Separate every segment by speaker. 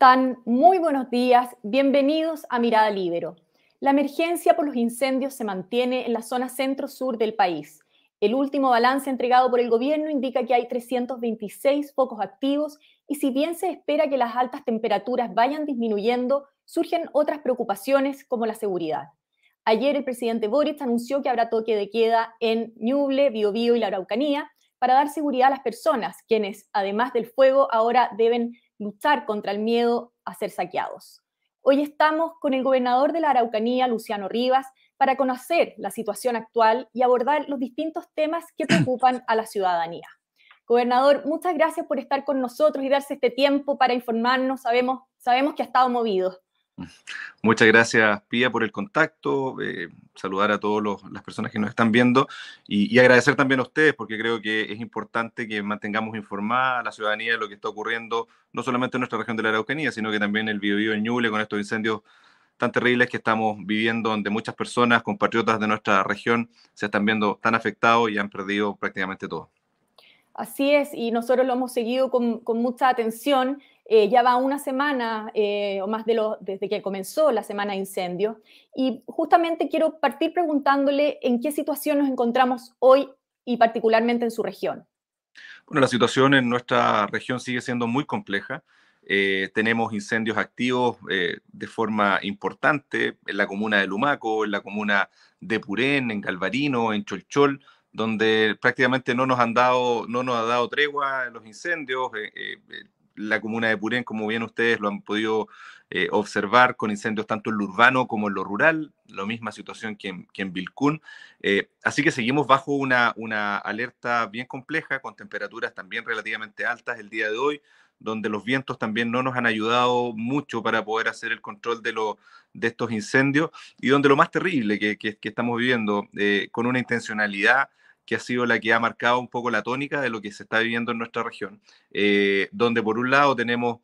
Speaker 1: ¿Cómo están? Muy buenos días. Bienvenidos a Mirada Libero. La emergencia por los incendios se mantiene en la zona centro-sur del país. El último balance entregado por el gobierno indica que hay 326 focos activos y si bien se espera que las altas temperaturas vayan disminuyendo, surgen otras preocupaciones como la seguridad. Ayer el presidente Boric anunció que habrá toque de queda en Ñuble, Biobío y la Araucanía para dar seguridad a las personas, quienes, además del fuego, ahora deben luchar contra el miedo a ser saqueados. Hoy estamos con el gobernador de la Araucanía, Luciano Rivas, para conocer la situación actual y abordar los distintos temas que preocupan a la ciudadanía. Gobernador, muchas gracias por estar con nosotros y darse este tiempo para informarnos. Sabemos, sabemos que ha estado movido.
Speaker 2: Muchas gracias, Pía, por el contacto. Eh, saludar a todas las personas que nos están viendo y, agradecer también a ustedes, porque creo que es importante que mantengamos informada a la ciudadanía de lo que está ocurriendo, no solamente en nuestra región de la Araucanía, sino que también el Biobío en Ñuble, con estos incendios tan terribles que estamos viviendo, donde muchas personas, compatriotas de nuestra región, se están viendo tan afectados y han perdido prácticamente todo.
Speaker 1: Así es, y nosotros lo hemos seguido con mucha atención eh, ya va una semana eh, o más de lo, desde que comenzó la semana de incendios y justamente quiero partir preguntándole en qué situación nos encontramos hoy y particularmente en su región.
Speaker 2: Bueno, la situación en nuestra región sigue siendo muy compleja. Eh, tenemos incendios activos de forma importante en la comuna de Lumaco, en la comuna de Purén, en Galvarino, en Cholchol, donde prácticamente no nos han dado, no nos ha dado tregua los incendios la comuna de Purén, como bien ustedes lo han podido eh, observar, con incendios tanto en lo urbano como en lo rural, la misma situación que en, que Vilcún. Eh, así que seguimos bajo una, una alerta bien compleja, con temperaturas también relativamente altas el día de hoy, donde los vientos también no nos han ayudado mucho para poder hacer el control de, lo, de estos incendios y donde lo más terrible que, que, estamos viviendo, eh, con una intencionalidad que ha sido la que ha marcado un poco la tónica de lo que se está viviendo en nuestra región, eh, donde por un lado tenemos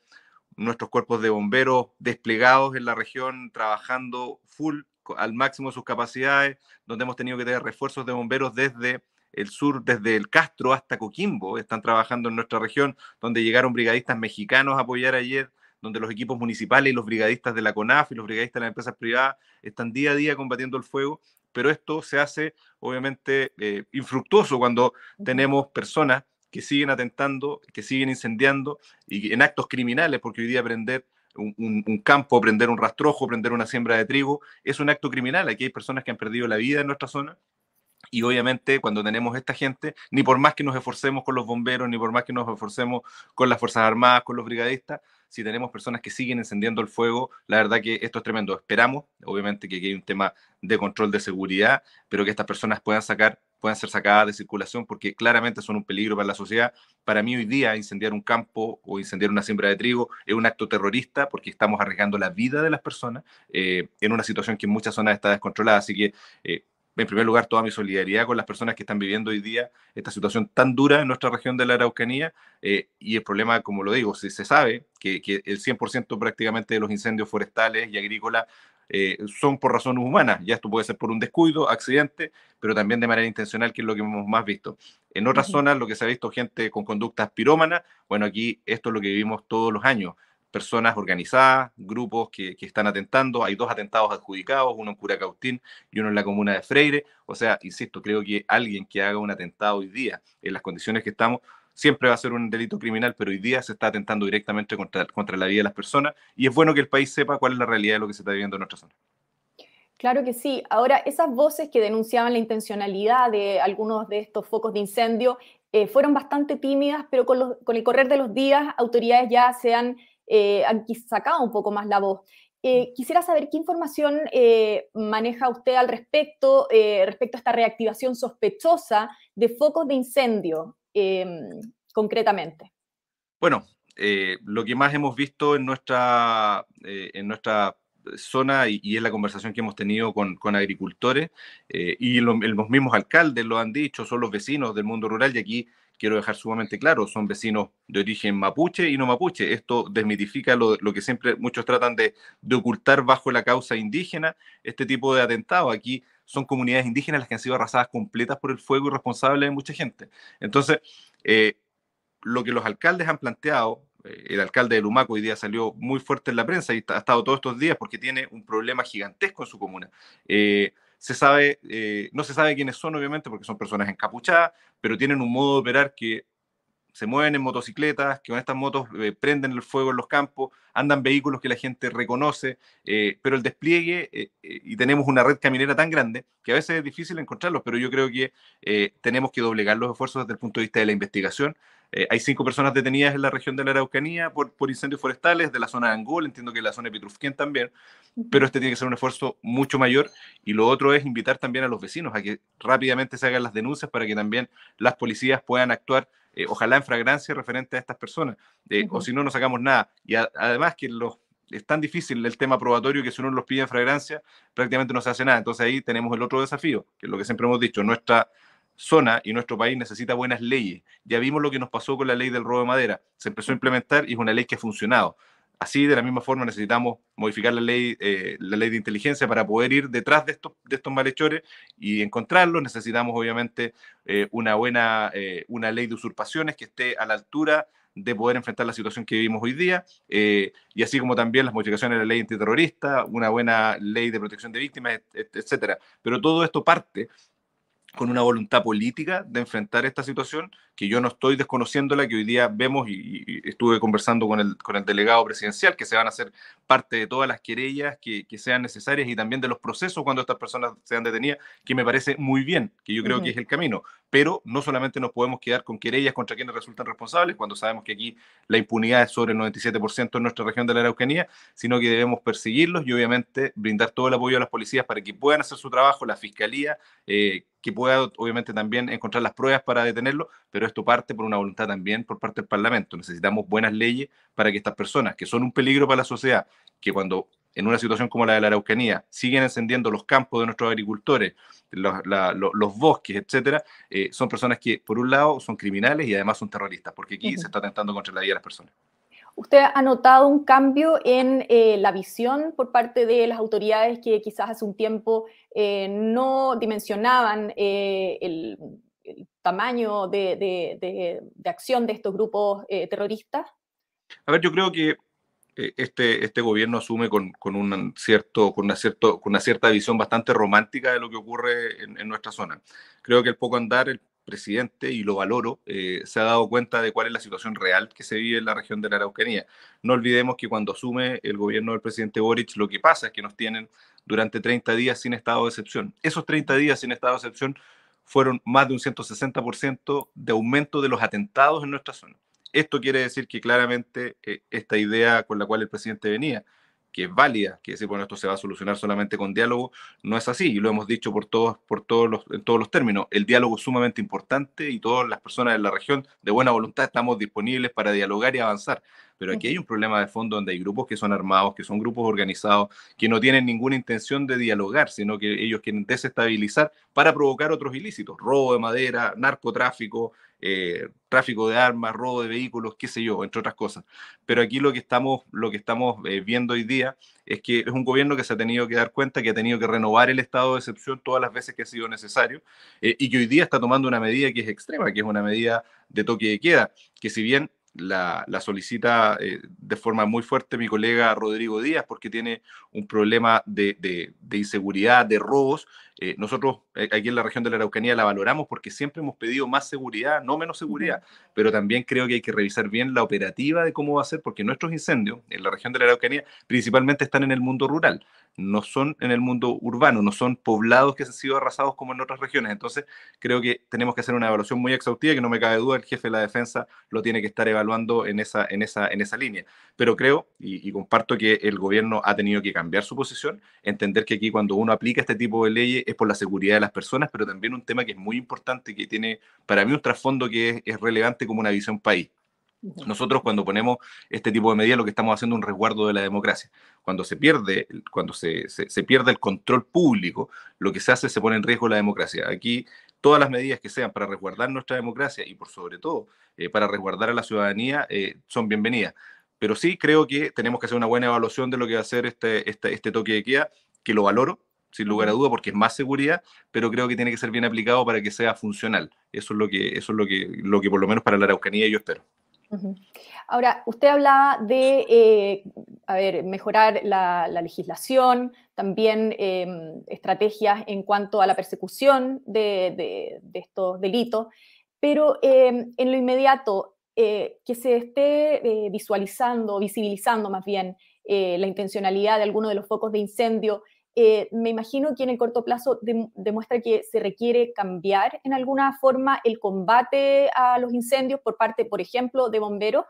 Speaker 2: nuestros cuerpos de bomberos desplegados en la región, trabajando full al máximo de sus capacidades, donde hemos tenido que tener refuerzos de bomberos desde el sur, desde el Castro hasta Coquimbo, están trabajando en nuestra región, donde llegaron brigadistas mexicanos a apoyar ayer, donde los equipos municipales y los brigadistas de la CONAF y los brigadistas de las empresas privadas están día a día combatiendo el fuego pero esto se hace obviamente eh, infructuoso cuando tenemos personas que siguen atentando, que siguen incendiando y en actos criminales, porque hoy día prender un, campo, prender un rastrojo, prender una siembra de trigo, es un acto criminal. Aquí hay personas que han perdido la vida en nuestra zona y obviamente cuando tenemos esta gente, ni por más que nos esforcemos con los bomberos, ni por más que nos esforcemos con las Fuerzas Armadas, con los brigadistas, si tenemos personas que siguen encendiendo el fuego, la verdad que esto es tremendo. Esperamos, obviamente, que aquí hay un tema de control de seguridad, pero que estas personas puedan sacar puedan ser sacadas de circulación porque claramente son un peligro para la sociedad. Para mí hoy día incendiar un campo o incendiar una siembra de trigo es un acto terrorista porque estamos arriesgando la vida de las personas eh, en una situación que en muchas zonas está descontrolada. Así que eh, en primer lugar, toda mi solidaridad con las personas que están viviendo hoy día esta situación tan dura en nuestra región de la Araucanía. Eh, y el problema, como lo digo, si se sabe que, el 100% prácticamente de los incendios forestales y agrícolas eh, son por razones humanas. Ya esto puede ser por un descuido, accidente, pero también de manera intencional, que es lo que hemos más visto. En otras zonas, lo que se ha visto gente con conductas pirómanas, bueno, aquí esto es lo que vivimos todos los años personas organizadas, grupos que, están atentando. Hay dos atentados adjudicados, uno en Curacautín y uno en la comuna de Freire. O sea, insisto, creo que alguien que haga un atentado hoy día, en las condiciones que estamos, siempre va a ser un delito criminal, pero hoy día se está atentando directamente contra, la vida de las personas y es bueno que el país sepa cuál es la realidad de lo que se está viviendo en nuestra zona.
Speaker 1: Claro que sí. Ahora, esas voces que denunciaban la intencionalidad de algunos de estos focos de incendio eh, fueron bastante tímidas, pero con, el correr de los días, autoridades ya se han eh, han sacado un poco más la voz. Eh, quisiera saber qué información eh, maneja usted al respecto, respecto a esta reactivación sospechosa de focos de incendio, em, concretamente.
Speaker 2: Bueno, lo que más hemos visto en nuestra, en nuestra zona y, y, es la conversación que hemos tenido con, con agricultores y los mismos alcaldes lo han dicho, son los vecinos del mundo rural y aquí quiero dejar sumamente claro, son vecinos de origen mapuche y no mapuche. Esto desmitifica lo, que siempre muchos tratan de, ocultar bajo la causa indígena, este tipo de atentado. Aquí son comunidades indígenas las que han sido arrasadas completas por el fuego y responsables de mucha gente. Entonces, eh, lo que los alcaldes han planteado el alcalde de Lumaco hoy día salió muy fuerte en la prensa y ha estado todos estos días porque tiene un problema gigantesco en su comuna. Se sabe, no se sabe quiénes son, obviamente, porque son personas encapuchadas, pero tienen un modo de operar que se mueven en motocicletas, que con estas motos eh, prenden el fuego en los campos, andan vehículos que la gente reconoce, eh, pero el despliegue, eh, y tenemos una red caminera tan grande que a veces es difícil encontrarlos, pero yo creo que tenemos que doblegar los esfuerzos desde el punto de vista de la investigación. Hay cinco personas detenidas en la región de la Araucanía por, por incendios forestales, de la zona de Angol, entiendo que la zona de Pitrufquén también, pero este tiene que ser un esfuerzo mucho mayor. Y lo otro es invitar también a los vecinos a que rápidamente se hagan las denuncias para que también las policías puedan actuar eh, ojalá en fragancia referente a estas personas, eh, o si no, no sacamos nada. Y además que los, es tan difícil el tema probatorio que si uno los pide en fragancia, prácticamente no se hace nada. Entonces ahí tenemos el otro desafío, que es lo que siempre hemos dicho, nuestra zona y nuestro país necesita buenas leyes. Ya vimos lo que nos pasó con la ley del robo de madera. Se empezó a implementar y es una ley que ha funcionado. Así, de la misma forma, necesitamos modificar la ley, eh, la ley de inteligencia para poder ir detrás de estos, de estos malhechores y encontrarlos. Necesitamos, obviamente, eh, una buena eh, una ley de usurpaciones que esté a la altura de poder enfrentar la situación que vivimos hoy día, y así como también las modificaciones de la ley antiterrorista, una buena ley de protección de víctimas, etcétera. Pero todo esto parte con una voluntad política de enfrentar esta situación, que yo no estoy desconociéndola, que hoy día vemos y, estuve conversando con el, con el delegado presidencial, que se van a hacer parte de todas las querellas que, que, sean necesarias y también de los procesos cuando estas personas sean detenidas, que me parece muy bien, que yo creo que es el camino. Pero no solamente nos podemos quedar con querellas contra quienes resultan responsables, cuando sabemos que aquí la impunidad es sobre el 97% en nuestra región de la Araucanía, sino que debemos perseguirlos y obviamente brindar todo el apoyo a las policías para que puedan hacer su trabajo, la fiscalía, eh, que pueda obviamente también encontrar las pruebas para detenerlo, pero esto parte por una voluntad también por parte del Parlamento. Necesitamos buenas leyes para que estas personas, que son un peligro para la sociedad, que cuando en una situación como la de la Araucanía siguen encendiendo los campos de nuestros agricultores, los, bosques, etcétera, eh, son personas que, por un lado, son criminales y además son terroristas, porque aquí se está atentando contra la vida de las personas.
Speaker 1: ¿Usted ha notado un cambio en eh, la visión por parte de las autoridades que quizás hace un tiempo eh, no dimensionaban eh, el, tamaño de, acción de estos grupos terroristas?
Speaker 2: A ver, yo creo que este, este gobierno asume con, un cierto, con, una cierto, con una cierta visión bastante romántica de lo que ocurre en, en nuestra zona. Creo que el poco andar, el presidente, y lo valoro, eh, se ha dado cuenta de cuál es la situación real que se vive en la región de la Araucanía. No olvidemos que cuando asume el gobierno del presidente Boric, lo que pasa es que nos tienen durante 30 días sin estado de excepción. Esos 30 días sin estado de excepción fueron más de un 160% de aumento de los atentados en nuestra zona. Esto quiere decir que claramente eh, esta idea con la cual el presidente venía, que es válida, que decir, bueno, esto se va a solucionar solamente con diálogo, no es así, y lo hemos dicho por todos, por todos los, en todos los términos. El diálogo es sumamente importante y todas las personas de la región de buena voluntad estamos disponibles para dialogar y avanzar. Pero aquí hay un problema de fondo donde hay grupos que son armados, que son grupos organizados, que no tienen ninguna intención de dialogar, sino que ellos quieren desestabilizar para provocar otros ilícitos, robo de madera, narcotráfico, eh, tráfico de armas, robo de vehículos, qué sé yo, entre otras cosas. Pero aquí lo que estamos, lo que estamos eh, viendo hoy día es que es un gobierno que se ha tenido que dar cuenta que ha tenido que renovar el estado de excepción todas las veces que ha sido necesario eh, y que hoy día está tomando una medida que es extrema, que es una medida de toque de queda, que si bien la, solicita de forma muy fuerte mi colega Rodrigo Díaz porque tiene un problema de, de inseguridad, de robos, eh, nosotros eh, aquí en la región de la Araucanía la valoramos porque siempre hemos pedido más seguridad, no menos seguridad, pero también creo que hay que revisar bien la operativa de cómo va a ser, porque nuestros incendios en la región de la Araucanía principalmente están en el mundo rural, no son en el mundo urbano, no son poblados que han sido arrasados como en otras regiones. Entonces, creo que tenemos que hacer una evaluación muy exhaustiva, que no me cabe duda, el jefe de la defensa lo tiene que estar evaluando en esa, en esa, en esa línea. Pero creo y, y comparto que el gobierno ha tenido que cambiar su posición, entender que aquí cuando uno aplica este tipo de leyes es por la seguridad de las personas, pero también un tema que es muy importante, que tiene para mí un trasfondo que es, relevante como una visión país. Nosotros cuando ponemos este tipo de medidas lo que estamos haciendo es un resguardo de la democracia. Cuando se pierde, cuando se, se, pierde el control público, lo que se hace es se pone en riesgo la democracia. Aquí todas las medidas que sean para resguardar nuestra democracia y por sobre todo eh, para resguardar a la ciudadanía eh, son bienvenidas. Pero sí creo que tenemos que hacer una buena evaluación de lo que va a ser este, este, este toque de queda, que lo valoro, sin lugar a duda, porque es más seguridad, pero creo que tiene que ser bien aplicado para que sea funcional. Eso es lo que, eso es lo que, lo que por lo menos para la Araucanía yo espero.
Speaker 1: Ahora, usted hablaba de eh, a ver, mejorar la, legislación, también em, estrategias en cuanto a la persecución de, estos delitos, pero em, en lo inmediato, eh, que se esté eh, visualizando, visibilizando más bien la intencionalidad de alguno de los focos de incendio, me imagino que en el corto plazo demuestra que se requiere cambiar en alguna forma el combate a los incendios por parte, por ejemplo, de bomberos.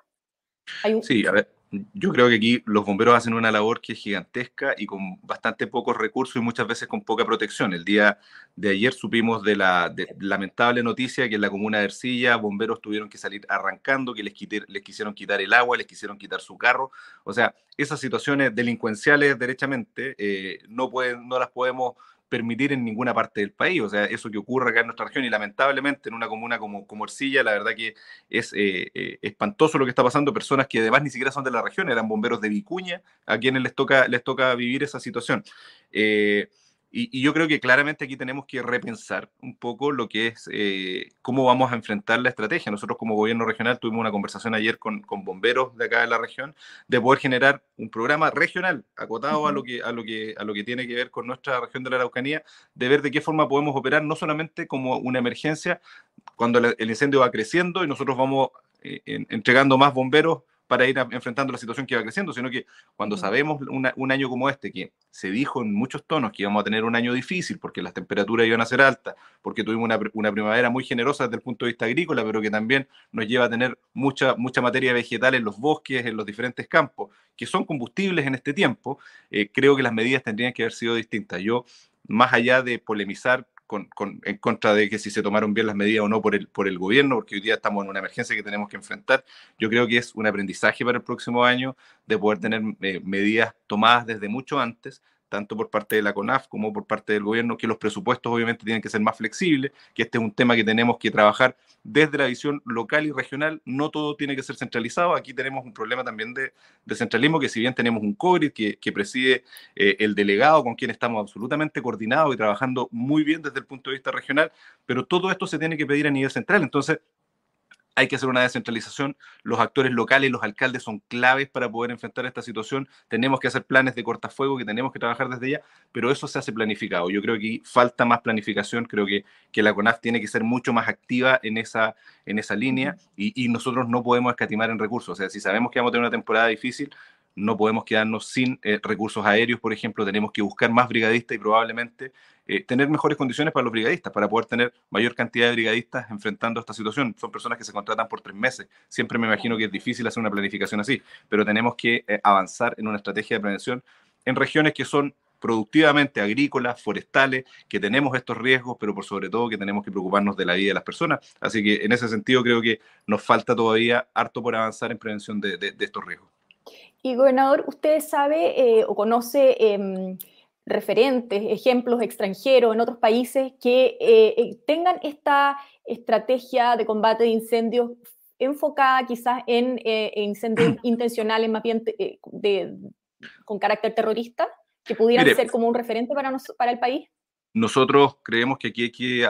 Speaker 2: Sí, a ver, yo creo que aquí los bomberos hacen una labor que es gigantesca y con bastante pocos recursos y muchas veces con poca protección. El día de ayer supimos de la lamentable noticia que en la comuna de Ercilla bomberos tuvieron que salir arrancando, que les, les quisieron quitar el agua, les quisieron quitar su carro. O sea, esas situaciones delincuenciales derechamente eh, no, pueden, no las podemos permitir en ninguna parte del país. O sea, eso que ocurre acá en nuestra región y lamentablemente en una comuna como, como la verdad que es eh, eh, espantoso lo que está pasando. Personas que además ni siquiera son de la región, eran bomberos de Vicuña, a quienes les toca, les toca vivir esa situación. Eh, y, yo creo que claramente aquí tenemos que repensar un poco lo que es eh, cómo vamos a enfrentar la estrategia. Nosotros como gobierno regional tuvimos una conversación ayer con, con, bomberos de acá de la región de poder generar un programa regional acotado a, lo que, a, lo que, a lo que tiene que ver con nuestra región de la Araucanía, de ver de qué forma podemos operar no solamente como una emergencia cuando el incendio va creciendo y nosotros vamos eh, entregando más bomberos para ir enfrentando la situación que va creciendo, sino que cuando sabemos un año como este, que se dijo en muchos tonos que íbamos a tener un año difícil porque las temperaturas iban a ser altas, porque tuvimos una, una, primavera muy generosa desde el punto de vista agrícola, pero que también nos lleva a tener mucha, mucha materia vegetal en los bosques, en los diferentes campos, que son combustibles en este tiempo, eh, creo que las medidas tendrían que haber sido distintas. Yo, más allá de polemizar en contra de que si se tomaron bien las medidas o no por el, por el gobierno, porque hoy día estamos en una emergencia que tenemos que enfrentar. Yo creo que es un aprendizaje para el próximo año de poder tener eh, medidas tomadas desde mucho antes, tanto por parte de la CONAF como por parte del gobierno, que los presupuestos obviamente tienen que ser más flexibles, que este es un tema que tenemos que trabajar desde la visión local y regional, no todo tiene que ser centralizado, aquí tenemos un problema también de, centralismo, que si bien tenemos un COGRI que, que preside eh, el delegado con quien estamos absolutamente coordinados y trabajando muy bien desde el punto de vista regional, pero todo esto se tiene que pedir a nivel central, entonces hay que hacer una descentralización. Los actores locales, los alcaldes son claves para poder enfrentar esta situación. Tenemos que hacer planes de cortafuego que tenemos que trabajar desde ya, pero eso se hace planificado. Yo creo que falta más planificación. Creo que, que la CONAF tiene que ser mucho más activa en esa, en esa línea y, nosotros no podemos escatimar en recursos. O sea, si sabemos que vamos a tener una temporada difícil, no podemos quedarnos sin eh, recursos aéreos, por ejemplo, tenemos que buscar más brigadistas y probablemente eh, tener mejores condiciones para los brigadistas, para poder tener mayor cantidad de brigadistas enfrentando esta situación. Son personas que se contratan por tres meses. Siempre me imagino que es difícil hacer una planificación así, pero tenemos que eh, avanzar en una estrategia de prevención en regiones que son productivamente agrícolas, forestales, que tenemos estos riesgos, pero por sobre todo que tenemos que preocuparnos de la vida de las personas. Así que en ese sentido creo que nos falta todavía harto por avanzar en prevención de estos riesgos.
Speaker 1: Y gobernador, ¿usted sabe eh, o conoce em, referentes, ejemplos extranjeros en otros países que eh, eh, tengan esta estrategia de combate de incendios enfocada quizás en incendios intencionales más bien con carácter terrorista, que pudieran ser como un referente para, para el país?
Speaker 2: Nosotros creemos que aquí hay que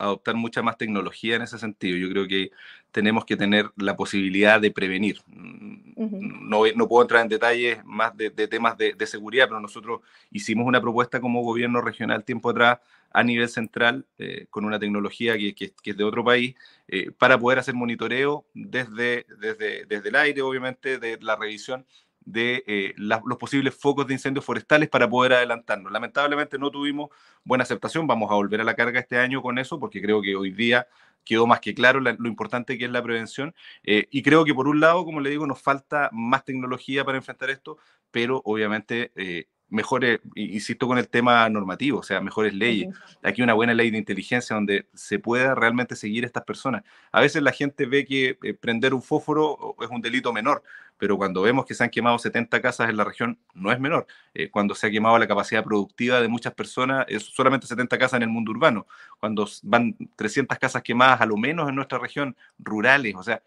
Speaker 2: adoptar mucha más tecnología en ese sentido. Yo creo que tenemos que tener la posibilidad de prevenir. no, no, puedo entrar en detalles más de, temas de, seguridad, pero nosotros hicimos una propuesta como gobierno regional tiempo atrás a nivel central eh, con una tecnología que, que, es de otro país eh, para poder hacer monitoreo desde, desde, desde el aire, obviamente, de la revisión de eh, los posibles focos de incendios forestales para poder adelantarnos. Lamentablemente no tuvimos buena aceptación, vamos a volver a la carga este año con eso, porque creo que hoy día quedó más que claro lo importante que es la prevención. Eh, y creo que por un lado, como le digo, nos falta más tecnología para enfrentar esto, pero obviamente eh, mejores, insisto con el tema normativo, o sea, mejores leyes. Aquí una buena ley de inteligencia donde se pueda realmente seguir a estas personas. A veces la gente ve que eh, prender un fósforo es un delito menor, pero cuando vemos que se han quemado 70 casas en la región, no es menor. Eh, cuando se ha quemado la capacidad productiva de muchas personas, es solamente 70 casas en el mundo urbano. Cuando van 300 casas quemadas a lo menos en nuestra región, rurales, o sea,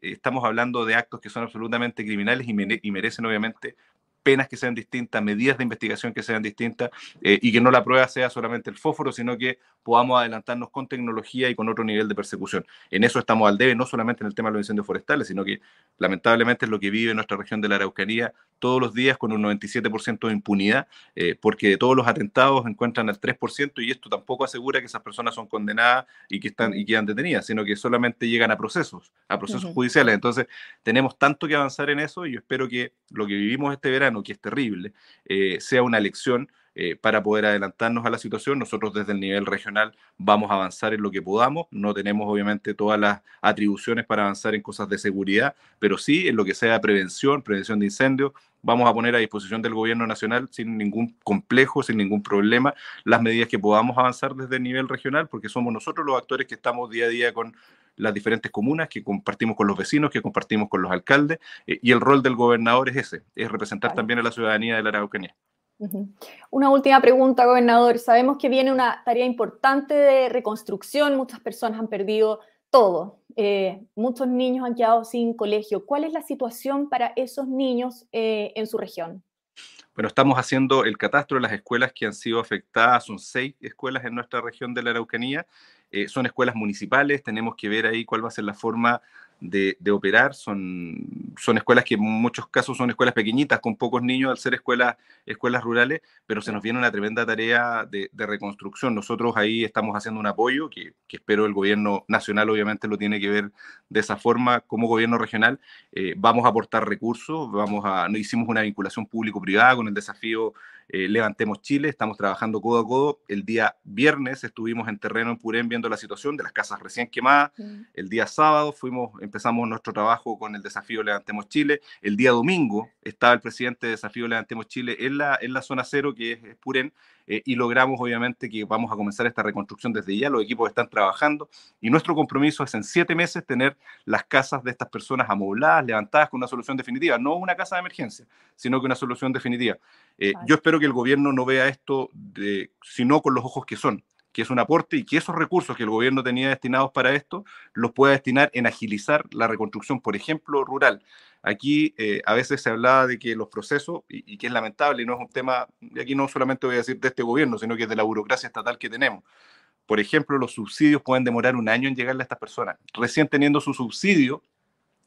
Speaker 2: estamos hablando de actos que son absolutamente criminales y, y merecen obviamente penas que sean distintas, medidas de investigación que sean distintas eh, y que no la prueba sea solamente el fósforo, sino que podamos adelantarnos con tecnología y con otro nivel de persecución. En eso estamos al debe, no solamente en el tema de los incendios forestales, sino que lamentablemente es lo que vive nuestra región de la Araucanía todos los días con un 97% de impunidad, eh, porque de todos los atentados encuentran al 3% y esto tampoco asegura que esas personas son condenadas y que están y quedan detenidas, sino que solamente llegan a procesos, a procesos judiciales. Entonces, tenemos tanto que avanzar en eso y yo espero que lo que vivimos este verano, que es terrible, eh, sea una lección eh, para poder adelantarnos a la situación. Nosotros desde el nivel regional vamos a avanzar en lo que podamos. No tenemos obviamente todas las atribuciones para avanzar en cosas de seguridad, pero sí en lo que sea prevención, prevención de incendios. Vamos a poner a disposición del gobierno nacional sin ningún complejo, sin ningún problema, las medidas que podamos avanzar desde el nivel regional, porque somos nosotros los actores que estamos día a día con las diferentes comunas, que compartimos con los vecinos, que compartimos con los alcaldes, eh, y el rol del gobernador es ese, es representar también a la ciudadanía de la Araucanía.
Speaker 1: Una última pregunta, gobernador. Sabemos que viene una tarea importante de reconstrucción, muchas personas han perdido todo, eh, muchos niños han quedado sin colegio. ¿Cuál es la situación para esos niños eh, en su región?
Speaker 2: Bueno, estamos haciendo el catastro de las escuelas que han sido afectadas, son seis escuelas en nuestra región de la Araucanía, eh, son escuelas municipales, tenemos que ver ahí cuál va a ser la forma de, operar. Son, son escuelas que en muchos casos son escuelas pequeñitas, con pocos niños, al ser escuelas, escuelas rurales, pero se nos viene una tremenda tarea de, reconstrucción. Nosotros ahí estamos haciendo un apoyo que, espero el gobierno nacional obviamente lo tiene que ver de esa forma como gobierno regional. Eh, vamos a aportar recursos, vamos a, no hicimos una vinculación público-privada con el desafío eh, Levantemos Chile, estamos trabajando codo a codo. El día viernes estuvimos en terreno en Purén viendo la situación de las casas recién quemadas. El día sábado fuimos, empezamos nuestro trabajo con el desafío Levantemos Chile. El día domingo estaba el presidente de Desafío Levantemos Chile en la, en la zona cero, que es, Purén, eh, y logramos obviamente que vamos a comenzar esta reconstrucción desde ya, los equipos están trabajando y nuestro compromiso es en siete meses tener las casas de estas personas amobladas, levantadas con una solución definitiva, no una casa de emergencia, sino que una solución definitiva. Eh, yo espero que el gobierno no vea esto de, sino con los ojos que son, que es un aporte y que esos recursos que el gobierno tenía destinados para esto los pueda destinar en agilizar la reconstrucción, por ejemplo, rural. Aquí eh, a veces se hablaba de que los procesos, y, que es lamentable, y no es un tema, y aquí no solamente voy a decir de este gobierno, sino que es de la burocracia estatal que tenemos. Por ejemplo, los subsidios pueden demorar un año en llegarle a estas personas. Recién teniendo su subsidio,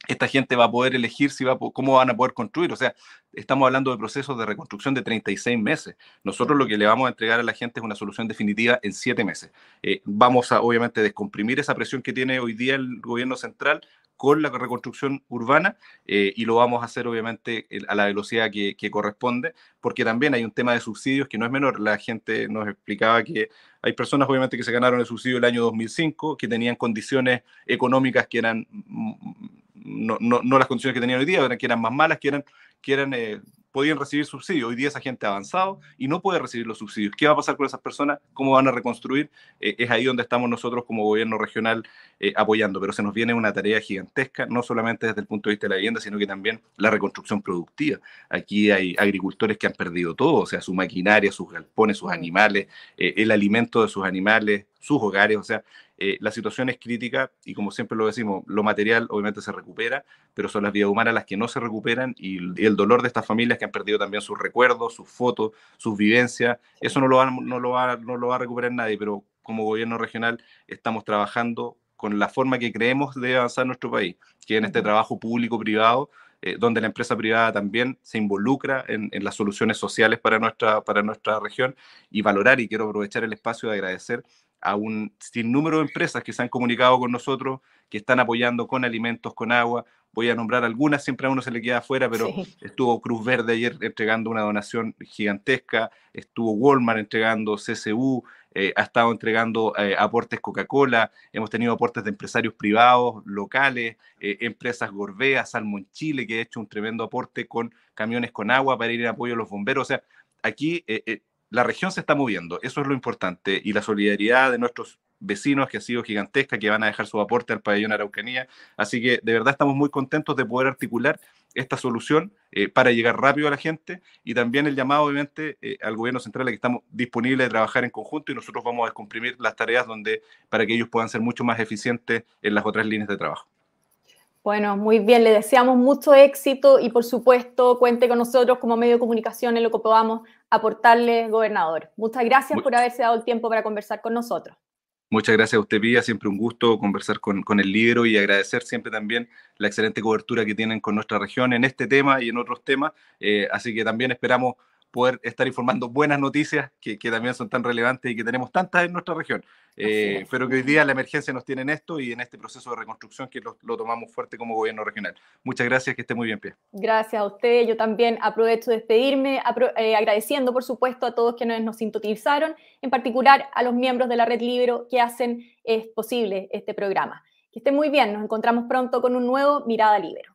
Speaker 2: esta gente va a poder elegir si va, cómo van a poder construir. O sea, estamos hablando de procesos de reconstrucción de 36 meses. Nosotros lo que le vamos a entregar a la gente es una solución definitiva en 7 meses. Eh, vamos a, obviamente, descomprimir esa presión que tiene hoy día el gobierno central con la reconstrucción urbana eh, y lo vamos a hacer obviamente a la velocidad que, que, corresponde, porque también hay un tema de subsidios que no es menor. La gente nos explicaba que hay personas obviamente que se ganaron el subsidio el año 2005, que tenían condiciones económicas que eran no, no, no, las condiciones que tenían hoy día, que eran más malas, que eran, que eran eh, podían recibir subsidios. Hoy día esa gente ha avanzado y no puede recibir los subsidios. ¿Qué va a pasar con esas personas? ¿Cómo van a reconstruir? Eh, es ahí donde estamos nosotros como gobierno regional eh, apoyando, pero se nos viene una tarea gigantesca, no solamente desde el punto de vista de la vivienda, sino que también la reconstrucción productiva. Aquí hay agricultores que han perdido todo, o sea, su maquinaria, sus galpones, sus animales, el alimento de sus animales, sus hogares, o sea, eh, la situación es crítica y como siempre lo decimos, lo material obviamente se recupera, pero son las vidas humanas las que no se recuperan y, el dolor de estas familias que han perdido también sus recuerdos, sus fotos, sus vivencias, eso no lo, va, no, lo va, no lo va a recuperar nadie, pero como gobierno regional estamos trabajando con la forma que creemos de avanzar nuestro país, que en este trabajo público-privado, eh, donde la empresa privada también se involucra en, en, las soluciones sociales para nuestra, para nuestra región y valorar, y quiero aprovechar el espacio de agradecer a un sinnúmero de empresas que se han comunicado con nosotros, que están apoyando con alimentos, con agua. Voy a nombrar algunas, siempre a uno se le queda afuera, pero estuvo Cruz Verde ayer entregando una donación gigantesca, estuvo Walmart entregando CCU, eh, ha estado entregando eh, aportes Coca-Cola, hemos tenido aportes de empresarios privados, locales, eh, empresas Gorbea, Salmon Chile, que ha hecho un tremendo aporte con camiones con agua para ir en apoyo a los bomberos. O sea, aquí la región se está moviendo, eso es lo importante, y la solidaridad de nuestros vecinos que ha sido gigantesca, que van a dejar su aporte al pabellón Araucanía. Así que de verdad estamos muy contentos de poder articular esta solución eh, para llegar rápido a la gente y también el llamado obviamente eh, al gobierno central a que estamos disponibles de trabajar en conjunto y nosotros vamos a descomprimir las tareas donde para que ellos puedan ser mucho más eficientes en las otras líneas de trabajo.
Speaker 1: Bueno, muy bien, le deseamos mucho éxito y por supuesto cuente con nosotros como medio de comunicación en lo que podamos aportarle, gobernador. Muchas gracias por haberse dado el tiempo para conversar con nosotros.
Speaker 2: Muchas gracias a usted, Pía. Siempre un gusto conversar con, con, el libro y agradecer siempre también la excelente cobertura que tienen con nuestra región en este tema y en otros temas. Eh, así que también esperamos poder estar informando buenas noticias que, que, también son tan relevantes y que tenemos tantas en nuestra región. Eh, pero que hoy día la emergencia nos tiene en esto y en este proceso de reconstrucción que lo, lo tomamos fuerte como gobierno regional. Muchas gracias, que esté muy bien, Pia.
Speaker 1: Gracias a usted. Yo también aprovecho de despedirme, eh, agradeciendo, por supuesto, a todos quienes nos sintonizaron, en particular a los miembros de la Red Libero que hacen es posible este programa. Que esté muy bien. Nos encontramos pronto con un nuevo Mirada Libero.